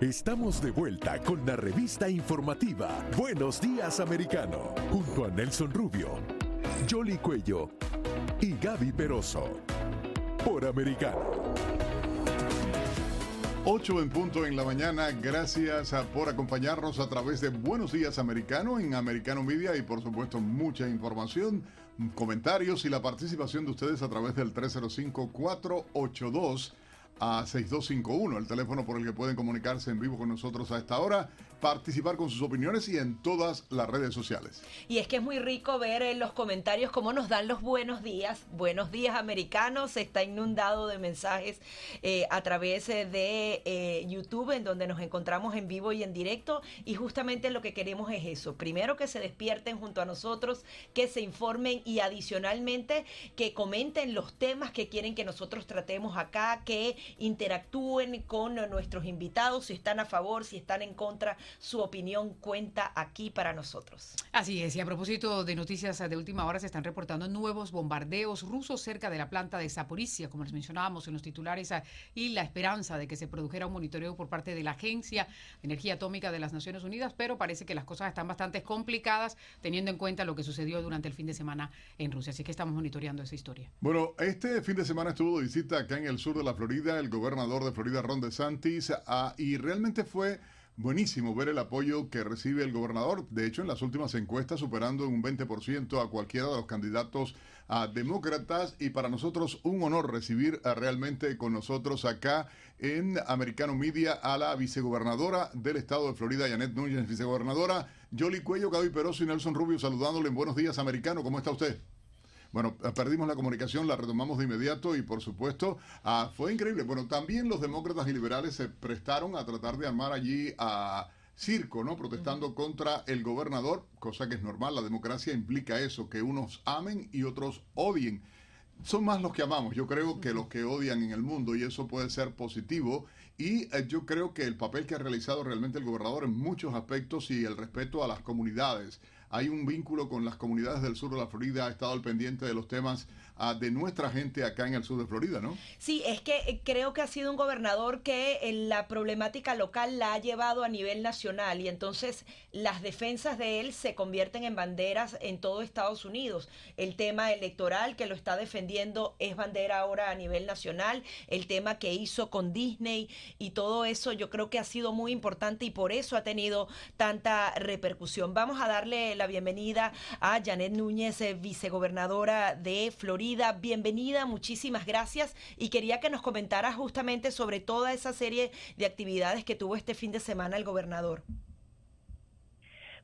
Estamos de vuelta con la revista informativa Buenos Días Americano, junto a Nelson Rubio, Jolly Cuello y Gaby Peroso. Por Americano. 8 en punto en la mañana. Gracias por acompañarnos a través de Buenos Días Americano en Americano Media y por supuesto mucha información, comentarios y la participación de ustedes a través del 305-482 a 6251, el teléfono por el que pueden comunicarse en vivo con nosotros a esta hora, participar con sus opiniones y en todas las redes sociales. Y es que es muy rico ver en los comentarios cómo nos dan los buenos días. Buenos días americanos. Está inundado de mensajes eh, a través eh, de eh, YouTube en donde nos encontramos en vivo y en directo. Y justamente lo que queremos es eso. Primero que se despierten junto a nosotros, que se informen y adicionalmente que comenten los temas que quieren que nosotros tratemos acá, que interactúen con nuestros invitados, si están a favor, si están en contra. Su opinión cuenta aquí para nosotros. Así es, y a propósito de noticias de última hora, se están reportando nuevos bombardeos rusos cerca de la planta de Zaporizhia, como les mencionábamos en los titulares, ah, y la esperanza de que se produjera un monitoreo por parte de la Agencia de Energía Atómica de las Naciones Unidas, pero parece que las cosas están bastante complicadas teniendo en cuenta lo que sucedió durante el fin de semana en Rusia. Así que estamos monitoreando esa historia. Bueno, este fin de semana estuvo de visita acá en el sur de la Florida el gobernador de Florida, Ron DeSantis, ah, y realmente fue buenísimo ver el apoyo que recibe el gobernador. De hecho, en las últimas encuestas, superando en un 20% a cualquiera de los candidatos a demócratas, y para nosotros un honor recibir ah, realmente con nosotros acá en Americano Media a la vicegobernadora del estado de Florida, Janet Núñez, vicegobernadora, Jolly Cuello, Gaby Peroso y Nelson Rubio saludándole en Buenos Días Americano. ¿Cómo está usted? Bueno, eh, perdimos la comunicación, la retomamos de inmediato y por supuesto ah, fue increíble. Bueno, también los demócratas y liberales se prestaron a tratar de armar allí a circo, ¿no? Protestando contra el gobernador, cosa que es normal, la democracia implica eso, que unos amen y otros odien. Son más los que amamos, yo creo, que los que odian en el mundo y eso puede ser positivo. Y eh, yo creo que el papel que ha realizado realmente el gobernador en muchos aspectos y el respeto a las comunidades hay un vínculo con las comunidades del sur de la Florida, ha estado al pendiente de los temas de nuestra gente acá en el sur de Florida, ¿no? Sí, es que eh, creo que ha sido un gobernador que eh, la problemática local la ha llevado a nivel nacional y entonces las defensas de él se convierten en banderas en todo Estados Unidos. El tema electoral que lo está defendiendo es bandera ahora a nivel nacional. El tema que hizo con Disney y todo eso yo creo que ha sido muy importante y por eso ha tenido tanta repercusión. Vamos a darle la bienvenida a Janet Núñez, eh, vicegobernadora de Florida. Bienvenida, muchísimas gracias. Y quería que nos comentara justamente sobre toda esa serie de actividades que tuvo este fin de semana el gobernador.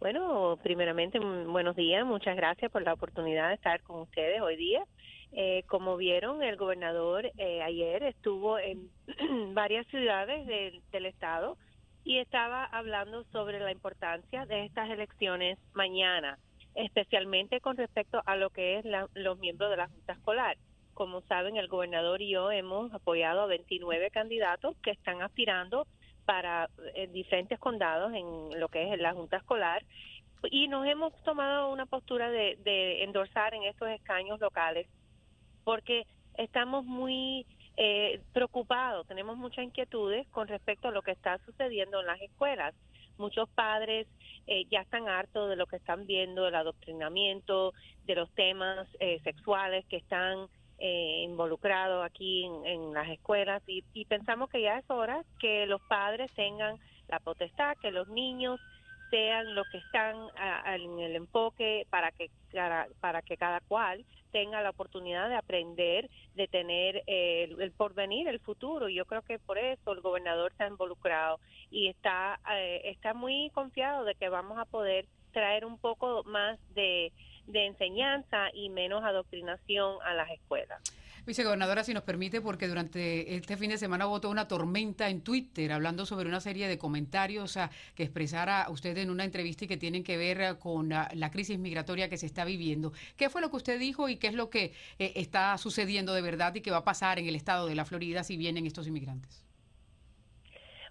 Bueno, primeramente, buenos días. Muchas gracias por la oportunidad de estar con ustedes hoy día. Eh, como vieron, el gobernador eh, ayer estuvo en varias ciudades del estado y estaba hablando sobre la importancia de estas elecciones mañana, especialmente con respecto a lo que es la- los miembros de la Junta Escolar. Como saben, el gobernador y yo hemos apoyado a 29 candidatos que están aspirando para eh, diferentes condados en lo que es la Junta Escolar y nos hemos tomado una postura de, de endorsar en estos escaños locales porque estamos muy eh, preocupados, tenemos muchas inquietudes con respecto a lo que está sucediendo en las escuelas. Muchos padres eh, ya están hartos de lo que están viendo, del adoctrinamiento, de los temas eh, sexuales que están eh, involucrados aquí en, en las escuelas. Y, y pensamos que ya es hora que los padres tengan la potestad, que los niños sean los que están en el enfoque para que para, para que cada cual tenga la oportunidad de aprender, de tener eh, el, porvenir, el futuro. Yo creo que por eso el gobernador está involucrado y está eh, está muy confiado de que vamos a poder traer un poco más de, de enseñanza y menos adoctrinación a las escuelas. Vicegobernadora, si nos permite, porque durante este fin de semana votó una tormenta en Twitter hablando sobre una serie de comentarios que expresara usted en una entrevista y que tienen que ver con la, crisis migratoria que se está viviendo. ¿Qué fue lo que usted dijo y qué es lo que eh, está sucediendo de verdad y qué va a pasar en el estado de la Florida si vienen estos inmigrantes?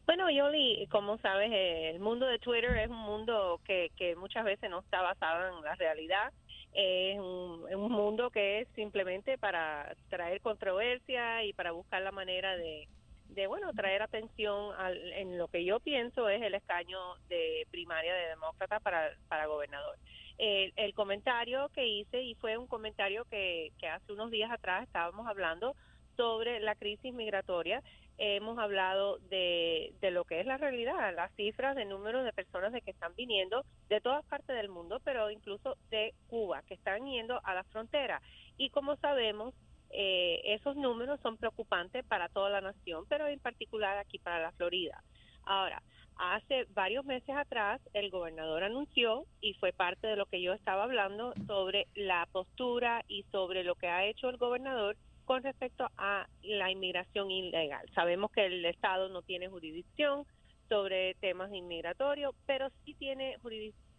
Bueno, Yoli, como sabes, el mundo de Twitter es un mundo que, que muchas veces no está basado en la realidad. Es un, un mundo que es simplemente para traer controversia y para buscar la manera de, de bueno, traer atención al, en lo que yo pienso es el escaño de primaria de demócrata para, para gobernador. El, el comentario que hice, y fue un comentario que, que hace unos días atrás estábamos hablando sobre la crisis migratoria, hemos hablado de, de lo que es la realidad, las cifras de número de personas de que están viniendo de todas partes del mundo, pero incluso de Cuba, que están yendo a la frontera. Y como sabemos, eh, esos números son preocupantes para toda la nación, pero en particular aquí para la Florida. Ahora, hace varios meses atrás el gobernador anunció, y fue parte de lo que yo estaba hablando, sobre la postura y sobre lo que ha hecho el gobernador con respecto a la inmigración ilegal. Sabemos que el Estado no tiene jurisdicción sobre temas inmigratorios, pero sí tiene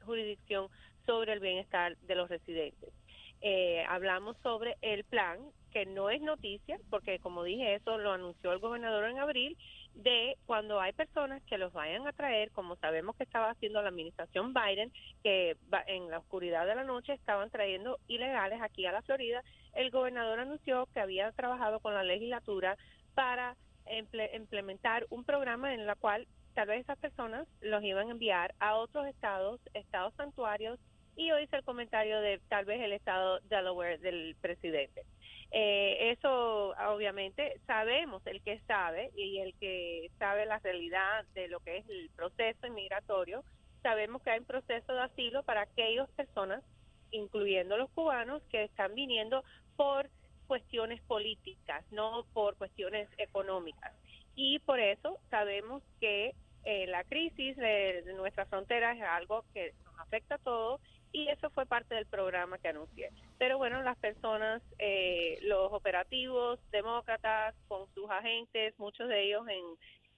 jurisdicción sobre el bienestar de los residentes. Eh, hablamos sobre el plan, que no es noticia, porque como dije, eso lo anunció el gobernador en abril, de cuando hay personas que los vayan a traer, como sabemos que estaba haciendo la administración Biden, que en la oscuridad de la noche estaban trayendo ilegales aquí a la Florida, el gobernador anunció que había trabajado con la legislatura para implementar un programa en el cual tal vez esas personas los iban a enviar a otros estados, estados santuarios, y hoy hice el comentario de tal vez el estado Delaware del presidente. Eh, eso obviamente sabemos, el que sabe y el que sabe la realidad de lo que es el proceso inmigratorio, sabemos que hay un proceso de asilo para aquellas personas, incluyendo los cubanos, que están viniendo por cuestiones políticas, no por cuestiones económicas. Y por eso sabemos que eh, la crisis de, de nuestra frontera es algo que nos afecta a todos y eso fue parte del programa que anuncié. Pero bueno, las personas, eh, los operativos demócratas con sus agentes, muchos de ellos en,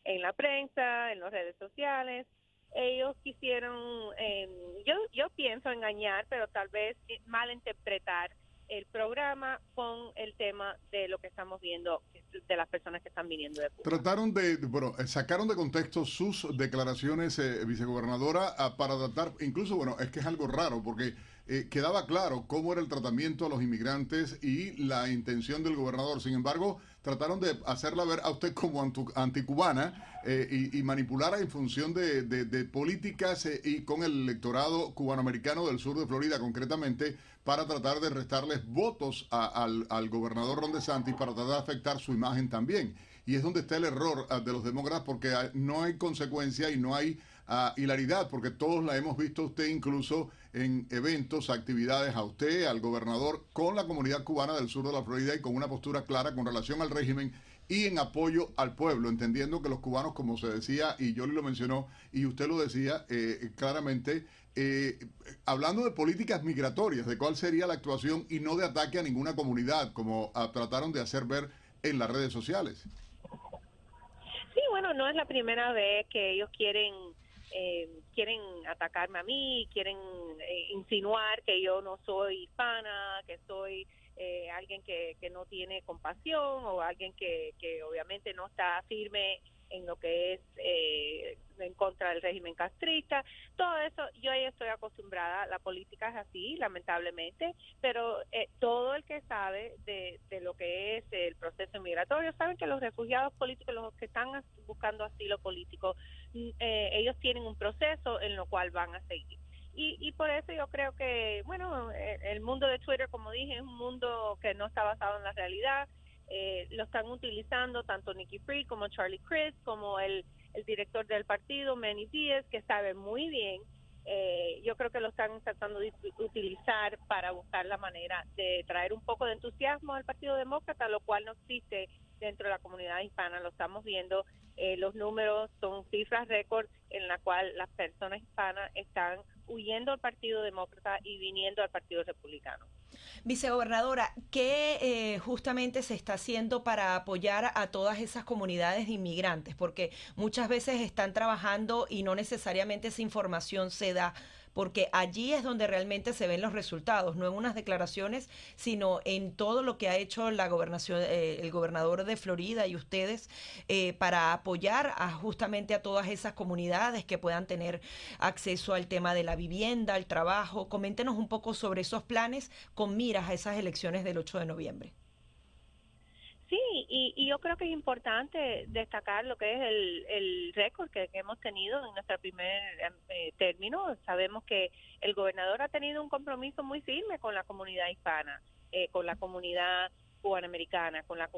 en la prensa, en las redes sociales, ellos quisieron, eh, yo, yo pienso engañar, pero tal vez malinterpretar el programa con el tema de lo que estamos viendo de las personas que están viniendo de. Trataron de, bueno, eh, sacaron de contexto sus declaraciones, eh, vicegobernadora, para tratar, incluso, bueno, es que es algo raro, porque eh, quedaba claro cómo era el tratamiento a los inmigrantes y la intención del gobernador. Sin embargo, trataron de hacerla ver a usted como anticubana y, y manipular en función de, de políticas y con el electorado cubanoamericano del sur de Florida concretamente para tratar de restarles votos al, al, gobernador Ron DeSantis para tratar de afectar su imagen también. Y es donde está el error ah, de los demócratas porque no hay consecuencia y no hay uh, hilaridad, porque todos la hemos visto usted incluso en eventos, actividades a usted, al gobernador, con la comunidad cubana del sur de la Florida y con una postura clara con relación al régimen y en apoyo al pueblo, entendiendo que los cubanos, como se decía, y yo lo mencionó, y usted lo decía eh, claramente, eh, hablando de políticas migratorias, de cuál sería la actuación y no de ataque a ninguna comunidad, como ah, trataron de hacer ver en las redes sociales. Sí, bueno, no es la primera vez que ellos quieren eh, quieren atacarme a mí, quieren eh, insinuar que yo no soy hispana, que soy alguien que, que no tiene compasión o alguien que, que obviamente no está firme en lo que es eh, en contra del régimen castrista, todo eso, yo ya estoy acostumbrada, la política es así, lamentablemente, pero eh, todo el que sabe de, de, lo que es el proceso migratorio, saben que los refugiados políticos, los que están buscando asilo político, mm, eh, ellos tienen un proceso en lo cual van a seguir. Y, y, por eso yo creo que, bueno, el mundo de Twitter, como dije, es un mundo que no está basado en la realidad, eh, lo están utilizando tanto Nicky Free como Charlie Chris, como el, el director del partido, Manny Díaz, que sabe muy bien. Eh, yo creo que lo están tratando de utilizar para buscar la manera de traer un poco de entusiasmo al Partido Demócrata, lo cual no existe dentro de la comunidad hispana. Lo estamos viendo, eh, los números son cifras récord en la cual las personas hispanas están huyendo al Partido Demócrata y viniendo al Partido Republicano. Vicegobernadora, ¿qué eh, justamente se está haciendo para apoyar a todas esas comunidades de inmigrantes? Porque muchas veces están trabajando y no necesariamente esa información se da porque allí es donde realmente se ven los resultados, no en unas declaraciones, sino en todo lo que ha hecho la gobernación, eh, el gobernador de Florida y ustedes eh, para apoyar a, justamente a todas esas comunidades que puedan tener acceso al tema de la vivienda, al trabajo. Coméntenos un poco sobre esos planes con miras a esas elecciones del 8 de noviembre. Sí, y, yo creo que es importante destacar lo que es el, récord que, hemos tenido en nuestro primer eh, término. Sabemos que el gobernador ha tenido un compromiso muy firme con la comunidad hispana, eh, con la comunidad cubanoamericana, con la,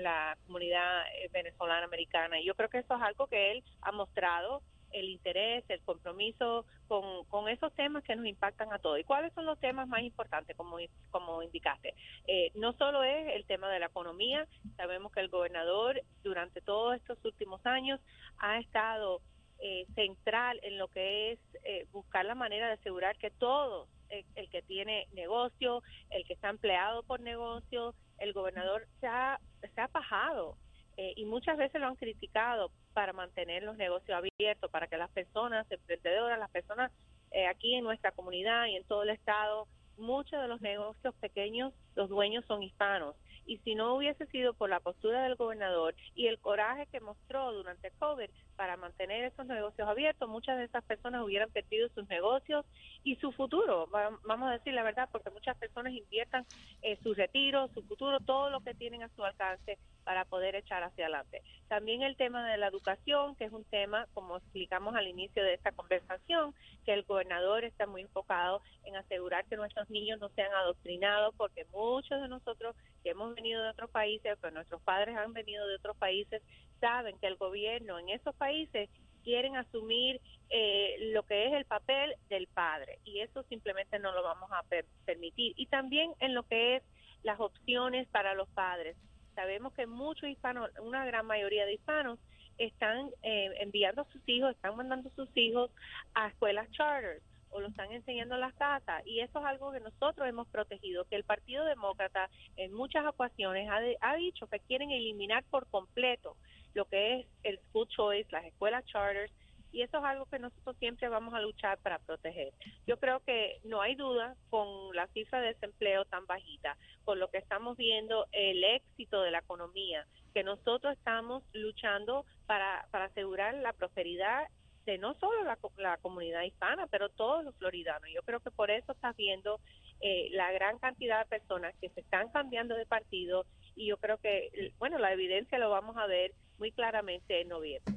la comunidad eh, venezolana americana. Y yo creo que eso es algo que él ha mostrado el interés, el compromiso con, con, esos temas que nos impactan a todos. ¿Y cuáles son los temas más importantes, como, como indicaste? Eh, no solo es el tema de la economía, sabemos que el gobernador durante todos estos últimos años ha estado eh, central en lo que es eh, buscar la manera de asegurar que todos, el que tiene negocio, el que está empleado por negocio, el gobernador se ha, se ha bajado eh, y muchas veces lo han criticado para mantener los negocios abiertos, para que las personas emprendedoras, las personas eh, aquí en nuestra comunidad y en todo el estado, muchos de los negocios pequeños, los dueños son hispanos. Y si no hubiese sido por la postura del gobernador y el coraje que mostró durante COVID para mantener esos negocios abiertos, muchas de esas personas hubieran perdido sus negocios y su futuro. Vamos a decir la verdad, porque muchas personas inviertan eh, su retiro, su futuro, todo lo que tienen a su alcance para poder echar hacia adelante. También el tema de la educación, que es un tema, como explicamos al inicio de esta conversación, que el gobernador está muy enfocado en asegurar que nuestros niños no sean adoctrinados, porque muchos de nosotros que hemos venido de otros países, pero nuestros padres han venido de otros países, saben que el gobierno en esos países quieren asumir eh, lo que es el papel del padre y eso simplemente no lo vamos a permitir. Y también en lo que es las opciones para los padres. Sabemos que muchos hispanos, una gran mayoría de hispanos, están eh, enviando a sus hijos, están mandando a sus hijos a escuelas charters o lo están enseñando en las casas. Y eso es algo que nosotros hemos protegido, que el Partido Demócrata en muchas ocasiones ha, ha dicho que quieren eliminar por completo lo que es el school choice, las escuelas charters y eso es algo que nosotros siempre vamos a luchar para proteger. Yo creo que no hay duda con la cifra de desempleo tan bajita, con lo que estamos viendo, el éxito de la economía, que nosotros estamos luchando para, para asegurar la prosperidad de no solo la, la comunidad hispana, pero todos los floridanos. Yo creo que por eso estás viendo eh, la gran cantidad de personas que se están cambiando de partido y yo creo que, bueno, la evidencia lo vamos a ver muy claramente en noviembre.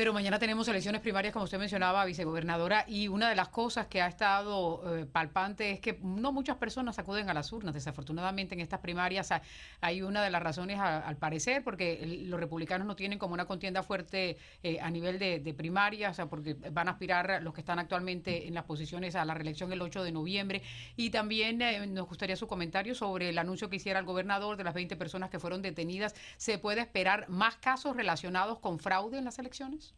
Pero mañana tenemos elecciones primarias, como usted mencionaba, vicegobernadora, y una de las cosas que ha estado eh, palpante es que no muchas personas acuden a las urnas. Desafortunadamente, en estas primarias hay una de las razones, al parecer, porque los republicanos no tienen como una contienda fuerte eh, a nivel de, primarias, o sea, porque van a aspirar los que están actualmente en las posiciones a la reelección el 8 de noviembre. Y también eh, nos gustaría su comentario sobre el anuncio que hiciera el gobernador de las 20 personas que fueron detenidas. ¿Se puede esperar más casos relacionados con fraude en las elecciones?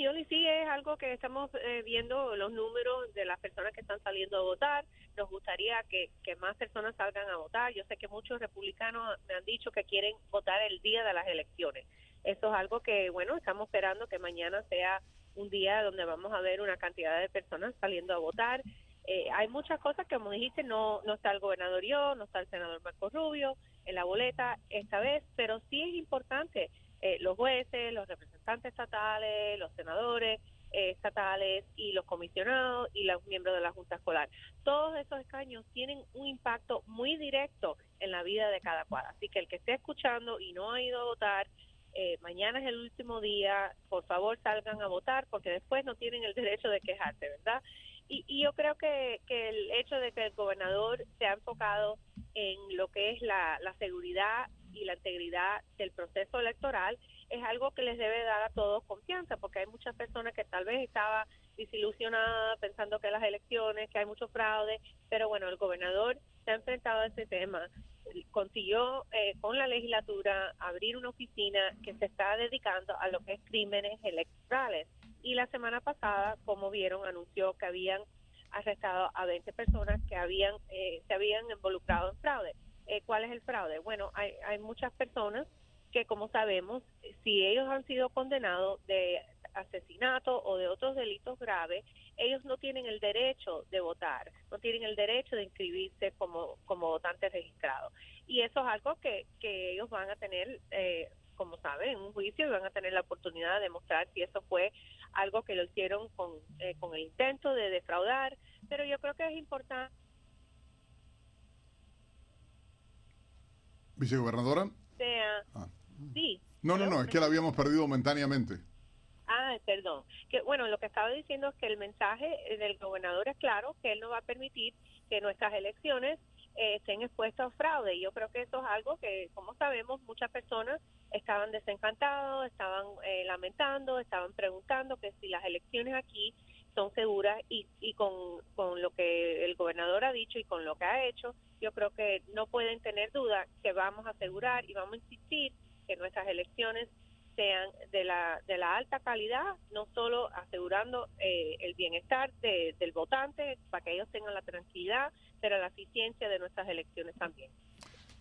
Bueno, yo sí es algo que estamos eh, viendo los números de las personas que están saliendo a votar. Nos gustaría que, más personas salgan a votar. Yo sé que muchos republicanos me han dicho que quieren votar el día de las elecciones. Eso es algo que, bueno, estamos esperando que mañana sea un día donde vamos a ver una cantidad de personas saliendo a votar. Eh, hay muchas cosas que, como dijiste, no, no está el gobernador yo, no está el senador Marco Rubio en la boleta esta vez, pero sí es importante eh, los jueces, los representantes estatales, los senadores eh, estatales y los comisionados y los miembros de la Junta Escolar. Todos esos escaños tienen un impacto muy directo en la vida de cada cual. Así que el que esté escuchando y no ha ido a votar, eh, mañana es el último día, por favor salgan a votar porque después no tienen el derecho de quejarse, ¿verdad? Y, yo creo que, el hecho de que el gobernador se ha enfocado en lo que es la, la seguridad y la integridad del proceso electoral es algo que les debe dar a todos confianza, porque hay muchas personas que tal vez estaban desilusionadas pensando que las elecciones, que hay mucho fraude, pero bueno, el gobernador se ha enfrentado a ese tema. Consiguió eh, con la legislatura abrir una oficina que se está dedicando a lo que es crímenes electorales. Y la semana pasada, como vieron, anunció que habían arrestado a 20 personas que habían eh, se habían involucrado en fraude. Eh, ¿Cuál es el fraude? Bueno, hay, hay muchas personas que, como sabemos, si ellos han sido condenados de asesinato o de otros delitos graves, ellos no tienen el derecho de votar, no tienen el derecho de inscribirse como, como votantes registrados. Y eso es algo que, que ellos van a tener, eh, como saben, en un juicio y van a tener la oportunidad de demostrar si eso fue algo que lo hicieron con, eh, con el intento de defraudar. Pero yo creo que es importante. Vicegobernadora. Sea, Ah. Sí. No, no, no, es que la habíamos perdido momentáneamente. Ah, perdón. Que bueno, lo que estaba diciendo es que el mensaje del gobernador es claro que él no va a permitir que nuestras elecciones eh, estén expuestas a fraude. Y yo creo que eso es algo que, como sabemos, muchas personas estaban desencantados, estaban eh, lamentando, estaban preguntando que si las elecciones aquí son seguras y, y con, con lo que el gobernador ha dicho y con lo que ha hecho, yo creo que no pueden tener duda que vamos a asegurar y vamos a insistir que nuestras elecciones sean de la, de la alta calidad, no solo asegurando eh, el bienestar de- del votante para que ellos tengan la tranquilidad, pero la eficiencia de nuestras elecciones también.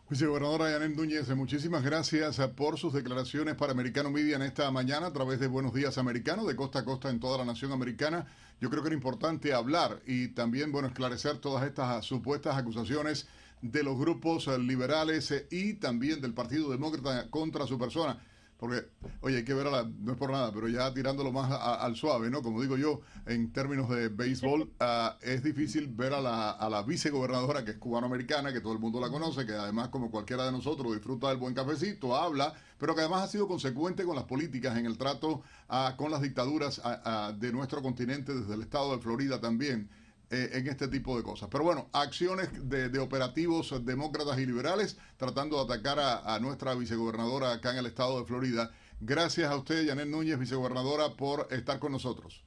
Vicegobernadora Yanet Núñez, muchísimas gracias eh, por sus declaraciones para Americano Media en esta mañana a través de Buenos Días Americano, de costa a costa en toda la nación americana. Yo creo que era importante hablar y también, bueno, esclarecer todas estas ah, supuestas acusaciones de los grupos eh, liberales eh, y también del Partido Demócrata contra su persona. Porque, oye, hay que ver a la, no es por nada, pero ya tirándolo más a- al suave, ¿no? Como digo yo, en términos de béisbol, ah, es difícil ver a la, a la vicegobernadora, que es cubanoamericana, que todo el mundo la conoce, que además, como cualquiera de nosotros, disfruta del buen cafecito, habla, pero que además ha sido consecuente con las políticas en el trato ah, con las dictaduras ah, de nuestro continente, desde el estado de Florida también eh, en este tipo de cosas. Pero bueno, acciones de, de operativos demócratas y liberales tratando de atacar a, a nuestra vicegobernadora acá en el estado de Florida. Gracias a usted, Janet Núñez, vicegobernadora, por estar con nosotros.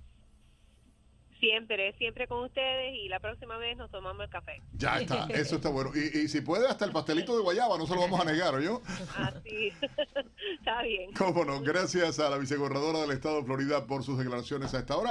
Siempre, siempre con ustedes y la próxima vez nos tomamos el café. Ya está, eso está bueno. Y, y si puede, hasta el pastelito de guayaba, no se lo vamos a negar, ¿oyó? Así, está bien. Cómo no, gracias a la vicegobernadora del estado de Florida por sus declaraciones a esta hora.